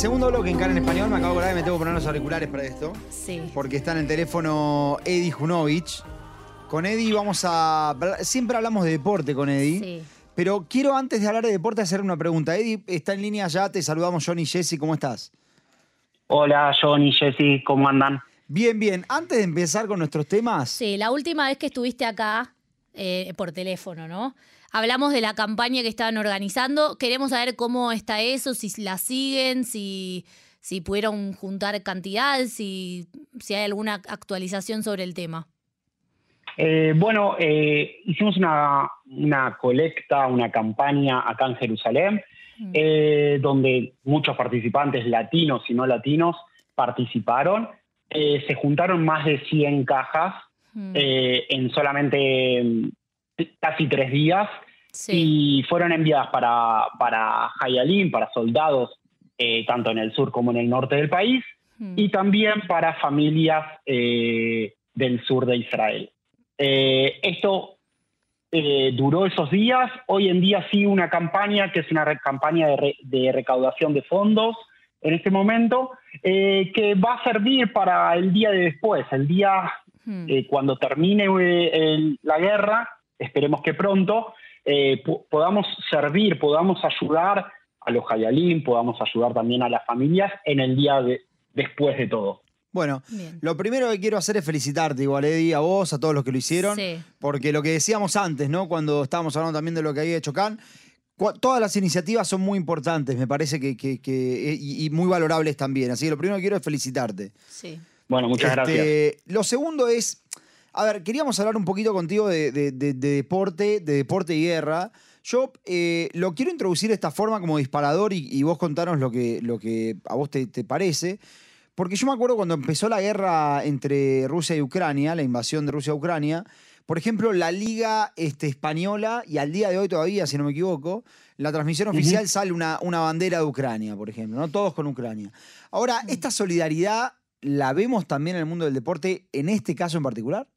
segundo bloque en Cara en Español. Me acabo de acordar que me tengo que poner los auriculares para esto. Sí. Porque está en el teléfono Eddie Junovich. Con Eddie vamos a. Siempre hablamos de deporte con Eddie. Sí. Pero quiero antes de hablar de deporte hacer una pregunta. Eddie está en línea ya. Te saludamos, Johnny y Jesse. ¿Cómo estás? Hola, Johnny, Jesse, ¿cómo andan? Bien, bien. Antes de empezar con nuestros temas. Sí, la última vez que estuviste acá, eh, por teléfono, ¿no? Hablamos de la campaña que estaban organizando. Queremos saber cómo está eso, si la siguen, si, si pudieron juntar cantidad, si, si hay alguna actualización sobre el tema. Eh, bueno, eh, hicimos una, una colecta, una campaña acá en Jerusalén, Mm. eh, donde muchos participantes latinos y no latinos participaron. Se juntaron más de 100 cajas Mm. en solamente casi tres días Sí. y fueron enviadas para, para para soldados, eh, tanto en el sur como en el norte del país, Mm. y también para familias eh, del sur de Israel. Eh, esto duró esos días. Hoy en día sí una campaña que es una campaña de, re- de recaudación de fondos en este momento, que va a servir para el día de después, el día Mm. eh, cuando termine el- la guerra, esperemos que pronto, eh, po- podamos servir, podamos ayudar a los Hayalim, podamos ayudar también a las familias en el día de- después de todo. Bueno, Bien. lo primero que quiero hacer es felicitarte, igual, Eddie, a vos, a todos los que lo hicieron. Sí. Porque lo que decíamos antes, ¿no? Cuando estábamos hablando también de lo que había hecho Can, todas las iniciativas son muy importantes, me parece que, que- que- y, y muy valorables también. Así que lo primero que quiero es felicitarte. Sí. Bueno, muchas Este, gracias. Lo segundo es, a ver, queríamos hablar un poquito contigo de, de- de- de deporte, de deporte y guerra. Yo eh, lo quiero introducir de esta forma como disparador y, y vos contanos lo que, lo que a vos te, te parece. Porque yo me acuerdo cuando empezó la guerra entre Rusia y Ucrania, la invasión de Rusia a Ucrania, por ejemplo, la liga este, española, y al día de hoy todavía, si no me equivoco, la transmisión oficial sale una, una bandera de Ucrania, por ejemplo, ¿no? Todos con Ucrania. Ahora, ¿esta solidaridad la vemos también en el mundo del deporte, en este caso en particular?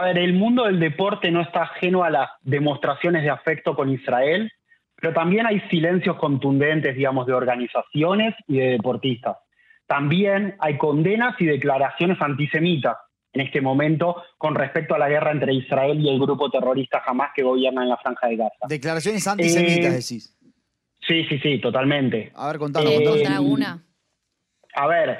A ver, el mundo del deporte no está ajeno a las demostraciones de afecto con Israel, pero también hay silencios contundentes, digamos, de organizaciones y de deportistas. También hay condenas y declaraciones antisemitas en este momento con respecto a la guerra entre Israel y el grupo terrorista Hamas que gobierna en la Franja de Gaza. Declaraciones antisemitas, Eh, decís. Sí, sí, sí, totalmente. A ver, contanos, eh, ¿Querés contanos. alguna? A ver,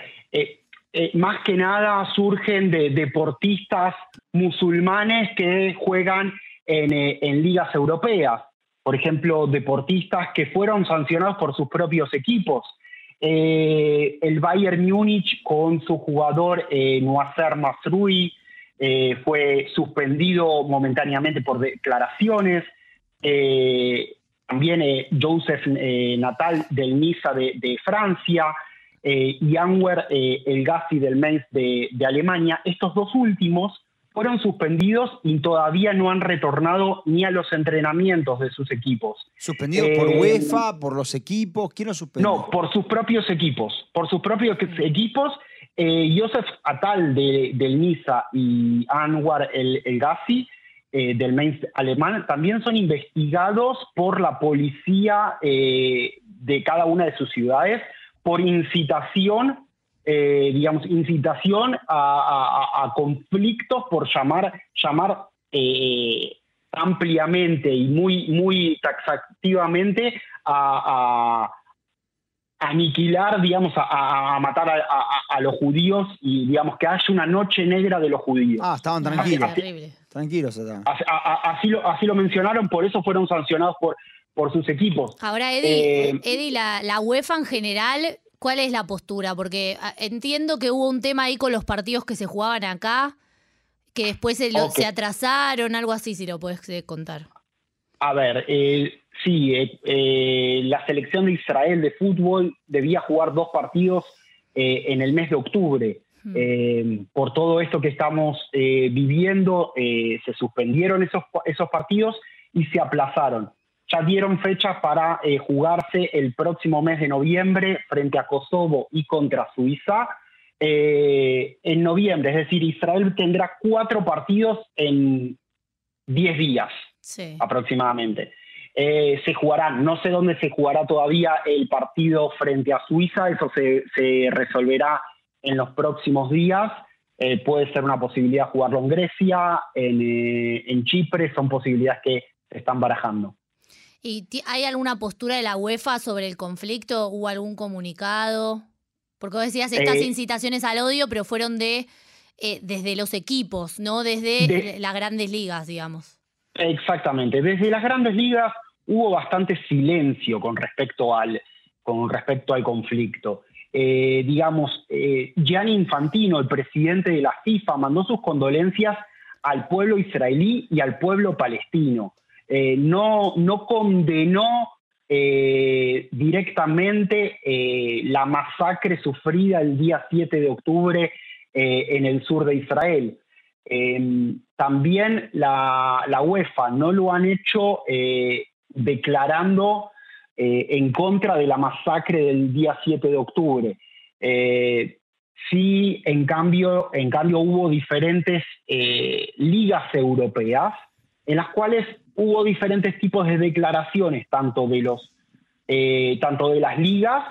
eh, más que nada surgen de deportistas musulmanes que juegan en, eh, en ligas europeas. Por ejemplo, deportistas que fueron sancionados por sus propios equipos. Eh, el Bayern Múnich con su jugador Noacer Masrui fue suspendido momentáneamente por declaraciones. También Joseph Natal del Niza de Francia eh, y Anwer eh, El Gassi del Mainz de, de Alemania. Estos dos últimos fueron suspendidos y todavía no han retornado ni a los entrenamientos de sus equipos. ¿Suspendidos por eh, UEFA, por los equipos? ¿Quién los suspendió? No, por sus propios equipos. Por sus propios equipos. Joseph Atal de- del Niza y Anwar El, El Gassi eh, del Mainz alemán también son investigados por la policía eh, de cada una de sus ciudades por incitación, eh, digamos, incitación a, a- a- a conflictos por llamar, llamar eh, ampliamente y muy, muy taxativamente a, a aniquilar, digamos, a, matar a, a- a los judíos y, digamos, que haya una noche negra de los judíos. Ah, estaban No, tranquilos. Tranquilos estaban. Así lo, así lo mencionaron, por eso fueron sancionados por, por sus equipos. Ahora, Eddie, Eh, Eddie la, la UEFA en general, ¿cuál es la postura? Porque ah, entiendo que hubo un tema ahí con los partidos que se jugaban acá, que después se, lo- se atrasaron, algo así, si lo puedes eh, contar. A ver, eh, sí, eh, la selección de Israel de fútbol debía jugar dos partidos en el mes de octubre. Hmm. Eh, por todo esto que estamos eh, viviendo, eh, se suspendieron esos, esos partidos y se aplazaron. Ya dieron fechas para eh, jugarse el próximo mes de noviembre frente a Kosovo y contra Suiza. eh, en noviembre, es decir, Israel tendrá cuatro partidos en 10 días Sí. aproximadamente. eh, se jugarán. No sé dónde se jugará todavía el partido frente a Suiza, eso se, resolverá en los próximos días. Puede ser una posibilidad jugarlo en Grecia, en, en Chipre, son posibilidades que se están barajando. ¿Y hay alguna postura de la UEFA sobre el conflicto? ¿Hubo algún comunicado? Porque vos decías estas incitaciones al odio, pero fueron de desde los equipos, no desde las grandes ligas, digamos. Exactamente. Desde las grandes ligas hubo bastante silencio con respecto al, con respecto al conflicto. Eh, digamos, eh, Gianni Infantino, el presidente de la FIFA, mandó sus condolencias al pueblo israelí y al pueblo palestino. Eh, no, no condenó directamente la masacre sufrida el día 7 de octubre en el sur de Israel. también la, la, UEFA no lo han hecho declarando eh, en contra de la masacre del día 7 de octubre. Eh, sí, en cambio, en cambio hubo diferentes eh, ligas europeas en las cuales hubo diferentes tipos de declaraciones, tanto de, los, tanto de las ligas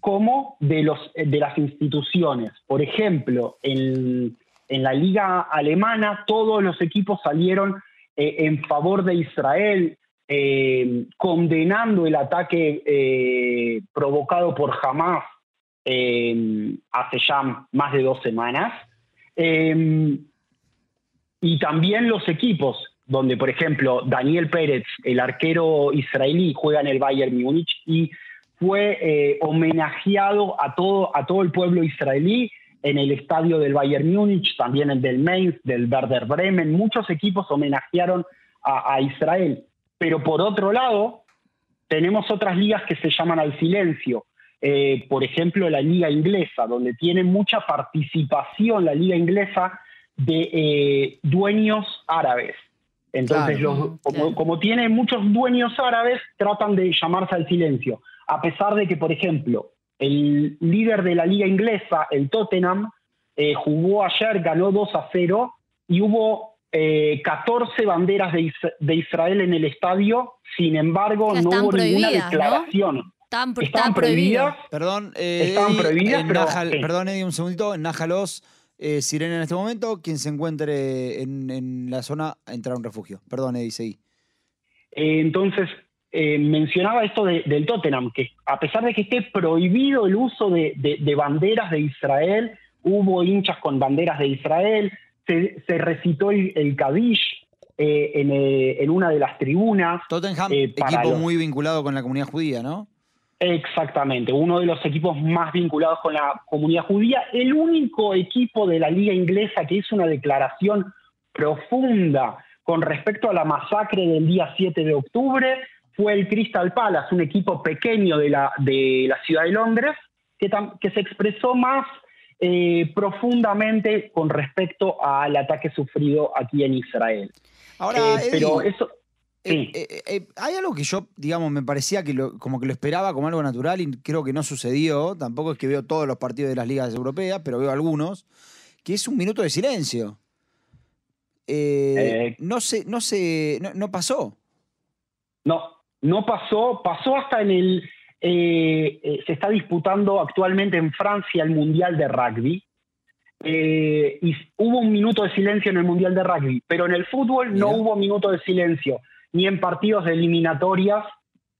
como de, los, de las instituciones. Por ejemplo, en, en la liga alemana todos los equipos salieron en favor de Israel, eh, condenando el ataque eh, provocado por Hamas eh, hace ya más de dos semanas. y también los equipos, donde por ejemplo Daniel Pérez, el arquero israelí, juega en el Bayern Múnich y fue homenajeado a todo, a todo el pueblo israelí en el estadio del Bayern Múnich, también el del Mainz, del Werder Bremen. Muchos equipos homenajearon a Israel. Pero por otro lado, tenemos otras ligas que se llaman al silencio. Eh, por ejemplo, la liga inglesa, donde tiene mucha participación la liga inglesa de eh, dueños árabes. Entonces, como, tiene muchos dueños árabes, tratan de llamarse al silencio. A pesar de que, por ejemplo, el líder de la liga inglesa, el Tottenham, eh, jugó ayer, ganó 2 a 0 y hubo 14 eh, banderas de, Israel en el estadio, sin embargo, no hubo ninguna declaración. Están, prohibidas. Perdón, eh, prohibidas, Perdón, Eddie, un segundito. En Nájalos, eh, Sirena en este momento, quien se encuentre en, la zona, entrar a un refugio. Perdón, Eddie, seguí. entonces, mencionaba esto del Tottenham, que a pesar de que esté prohibido el uso de, banderas de Israel, hubo hinchas con banderas de Israel, se, recitó el, el Kadish eh, eh, en, una de las tribunas. Tottenham, eh, equipo muy vinculado con la comunidad judía, ¿no? Exactamente, uno de los equipos más vinculados con la comunidad judía, el único equipo de la liga inglesa que hizo una declaración profunda con respecto a la masacre del día 7 de octubre fue el Crystal Palace, un equipo pequeño de la, de la ciudad de Londres, que, que se expresó más eh, profundamente con respecto al ataque sufrido aquí en Israel. Ahora, eh, pero eso... Eh, hay algo que yo, digamos, me parecía que como que lo esperaba como algo natural y creo que no sucedió. Tampoco es que veo todos los partidos de las ligas europeas, pero veo algunos, que es un minuto de silencio. no sé, no sé, no pasó. No, no pasó, pasó hasta en el eh, eh, se está disputando actualmente en Francia el Mundial de Rugby. Eh, y hubo un minuto de silencio en el Mundial de Rugby, pero en el fútbol no hubo minuto de silencio, ni en partidos de eliminatorias,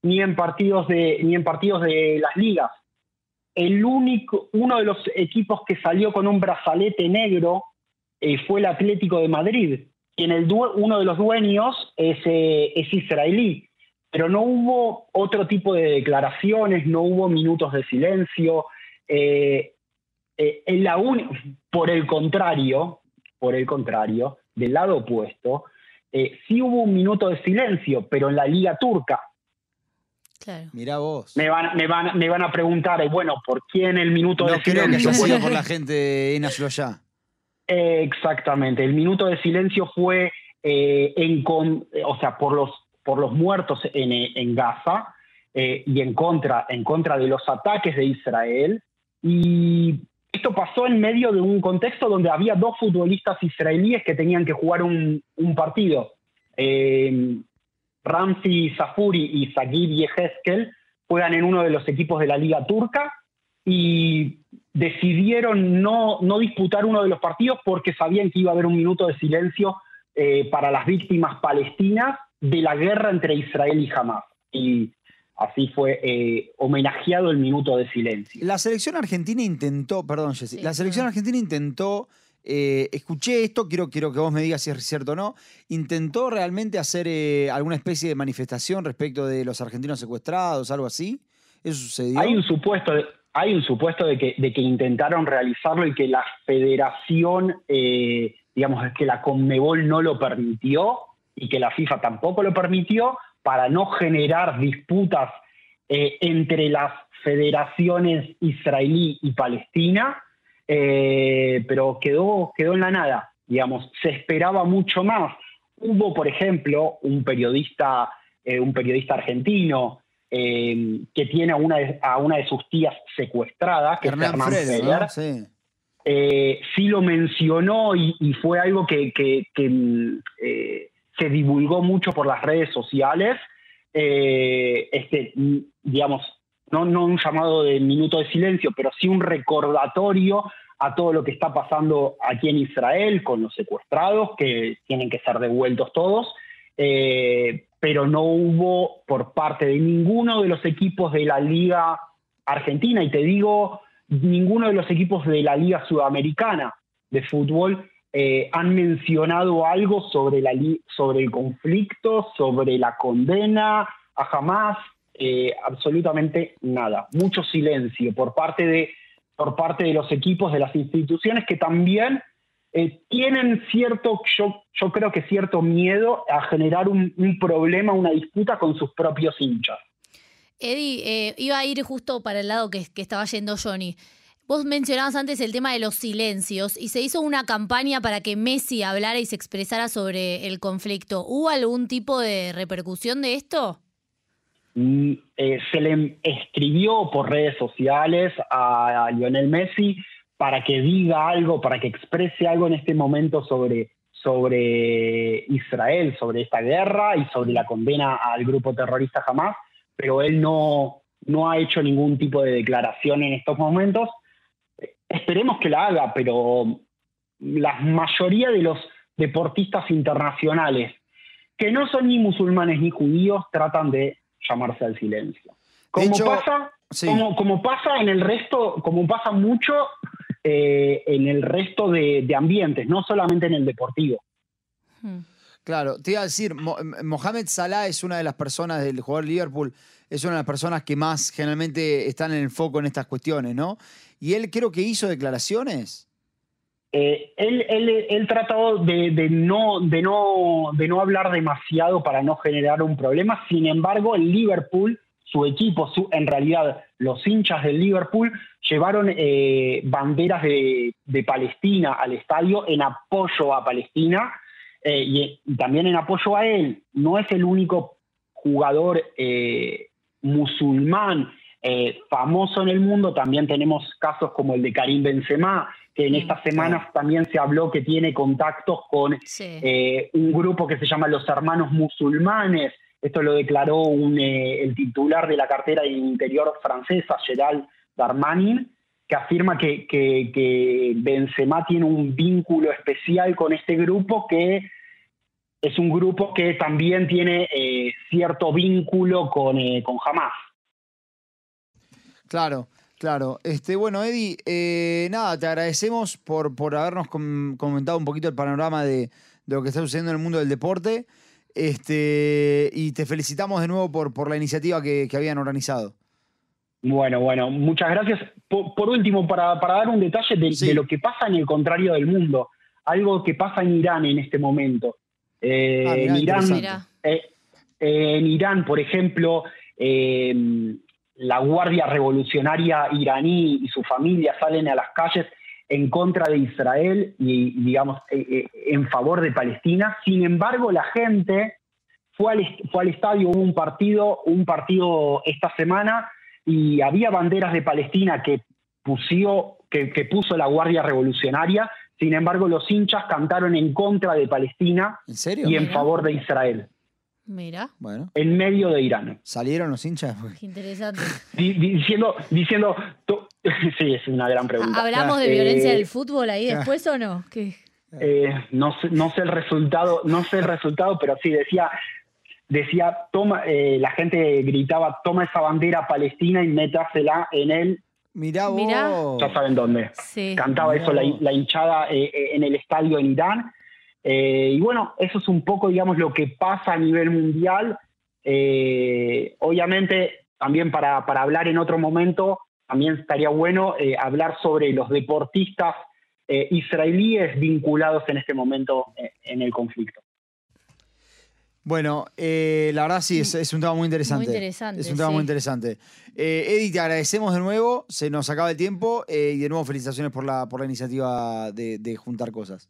ni en partidos de, ni en partidos de las ligas. El único, uno de los equipos que salió con un brazalete negro fue el Atlético de Madrid, y en el uno de los dueños es, es israelí pero no hubo otro tipo de declaraciones, no hubo minutos de silencio. Eh, eh, en la por el contrario, por el contrario, del lado opuesto, eh, sí hubo un minuto de silencio, pero en la liga turca. Claro. Mira vos. Me van, me, van, me van a preguntar, bueno, ¿por quién el minuto de silencio? No creo que haya por la gente en ya. exactamente, el minuto de silencio fue en o sea, por los por los muertos en, Gaza eh, y en contra, en contra de los ataques de Israel. Y esto pasó en medio de un contexto donde había dos futbolistas israelíes que tenían que jugar un, partido. Eh, Safuri y Sagir Yeheskel juegan en uno de los equipos de la Liga Turca y decidieron no, no disputar uno de los partidos porque sabían que iba a haber un minuto de silencio eh, para las víctimas palestinas de la guerra entre Israel y Hamas. Así fue eh, homenajeado el minuto de silencio. La selección argentina intentó, perdón Jessy, la selección argentina intentó, eh, escuché esto, quiero, quiero que vos me digas si es cierto o no, intentó realmente hacer alguna especie de manifestación respecto de los argentinos secuestrados, algo así. ¿Eso sucedió? Hay un supuesto de, hay un supuesto de que, de que intentaron realizarlo y que la federación, eh, digamos, que la Conmebol no lo permitió y que la FIFA tampoco lo permitió para no generar disputas eh, entre las federaciones israelí y palestina, eh, pero quedó, quedó en la nada, digamos, se esperaba mucho más. Hubo, por ejemplo, un periodista, un periodista argentino eh, que tiene a una, de, a una de sus tías secuestradas, que es Hernán sí. Eh, sí. lo mencionó y, fue algo que, eh, se divulgó mucho por las redes sociales. este, digamos, no, no un llamado de minuto de silencio, pero sí un recordatorio a todo lo que está pasando aquí en Israel con los secuestrados, que tienen que ser devueltos todos. Eh, pero no hubo por parte de ninguno de los equipos de la Liga Argentina, y te digo, ninguno de los equipos de la Liga Sudamericana de fútbol eh, han mencionado algo sobre, el conflicto, sobre la condena a jamás, eh, absolutamente nada. Mucho silencio por parte, de, por parte de los equipos, de las instituciones que también eh, tienen cierto, yo, yo, creo que cierto miedo a generar un, problema, una disputa con sus propios hinchas. Eddie, eh, iba a ir justo para el lado que, estaba yendo Johnny. Vos mencionabas antes el tema de los silencios y se hizo una campaña para que Messi hablara y se expresara sobre el conflicto. ¿Hubo algún tipo de repercusión de esto? Mm, eh, se le escribió por redes sociales a Lionel Messi para que diga algo, para que exprese algo en este momento sobre, sobre Israel, sobre esta guerra y sobre la condena al grupo terrorista Hamas, pero él no, no ha hecho ningún tipo de declaración en estos momentos. Esperemos que la haga, pero la mayoría de los deportistas internacionales que no son ni musulmanes ni judíos tratan de llamarse al silencio. Como, pasa, como, como, pasa en el resto, como pasa mucho eh, en el resto de, ambientes, no solamente en el deportivo. Hmm. Claro, te iba a decir, Mohamed Salah es una de las personas del jugador Liverpool, es una de las personas que más generalmente están en el foco en estas cuestiones, ¿no? Y él creo que hizo declaraciones. Eh, él, él, trató de, no, de, no, de no hablar demasiado para no generar un problema, sin embargo, el Liverpool su equipo, su, en realidad los hinchas del Liverpool, llevaron eh, banderas de, Palestina al estadio en apoyo a Palestina eh, y, también en apoyo a él. No es el único jugador eh, musulmán famoso en el mundo, también tenemos casos como el de Karim Benzema, que en estas semanas también se habló que tiene contactos con un grupo que se llama los Hermanos Musulmanes, esto lo declaró eh, el titular de la cartera de Interior francesa, Gerald Darmanin, que afirma que, que, Benzema tiene un vínculo especial con este grupo que es un grupo que también tiene eh, cierto vínculo con, eh, con Hamas. Claro, claro. Este, bueno, Eddie, nada, te agradecemos por, por habernos comentado un poquito el panorama de, de, lo que está sucediendo en el mundo del deporte. Este, y te felicitamos de nuevo por, por la iniciativa que, habían organizado. Bueno, bueno, muchas gracias. Por, último, para, dar un detalle de, lo que pasa en el contrario del mundo, algo que pasa en Irán en este momento. Eh, ah, en, Irán, eh, en Irán, por ejemplo, eh, la Guardia Revolucionaria iraní y su familia salen a las calles en contra de Israel y, digamos, eh, eh, en favor de Palestina. Sin embargo, la gente fue al, fue al estadio, hubo un partido, un partido esta semana y había banderas de Palestina que, pusió, que, puso la Guardia Revolucionaria. Sin embargo, los hinchas cantaron en contra de Palestina y en favor de Israel. Mira, Bueno, en medio de Irán. ¿salieron los hinchas? qué interesante. Di- di- diciendo, diciendo, to- sí, es una gran pregunta. ¿Hablamos de Eh, violencia del fútbol ahí después o no? ¿Qué? Eh, no sé, no sé el resultado, no sé el resultado, pero sí decía, decía, toma, eh, la gente gritaba, toma esa bandera palestina y métasela en él, Mirá vos. Mirá. ya saben dónde. Sí. Cantaba eso la, hinchada eh, eh, en el estadio en Irán. Eh, y bueno, eso es un poco, digamos, lo que pasa a nivel mundial. Eh, obviamente, también para, para hablar en otro momento, también estaría bueno eh, hablar sobre los deportistas eh, israelíes vinculados en este momento eh, en el conflicto. Bueno, eh, la verdad sí, es, es un tema muy interesante. Muy interesante, Es un tema sí. muy interesante. Eh, Eddie, te agradecemos de nuevo, se nos acaba el tiempo eh, y de nuevo felicitaciones por la, por la iniciativa de, de juntar cosas.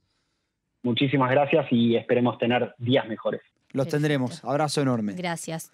Muchísimas gracias y esperemos tener días mejores. Los Perfecto. tendremos. Abrazo enorme. Gracias.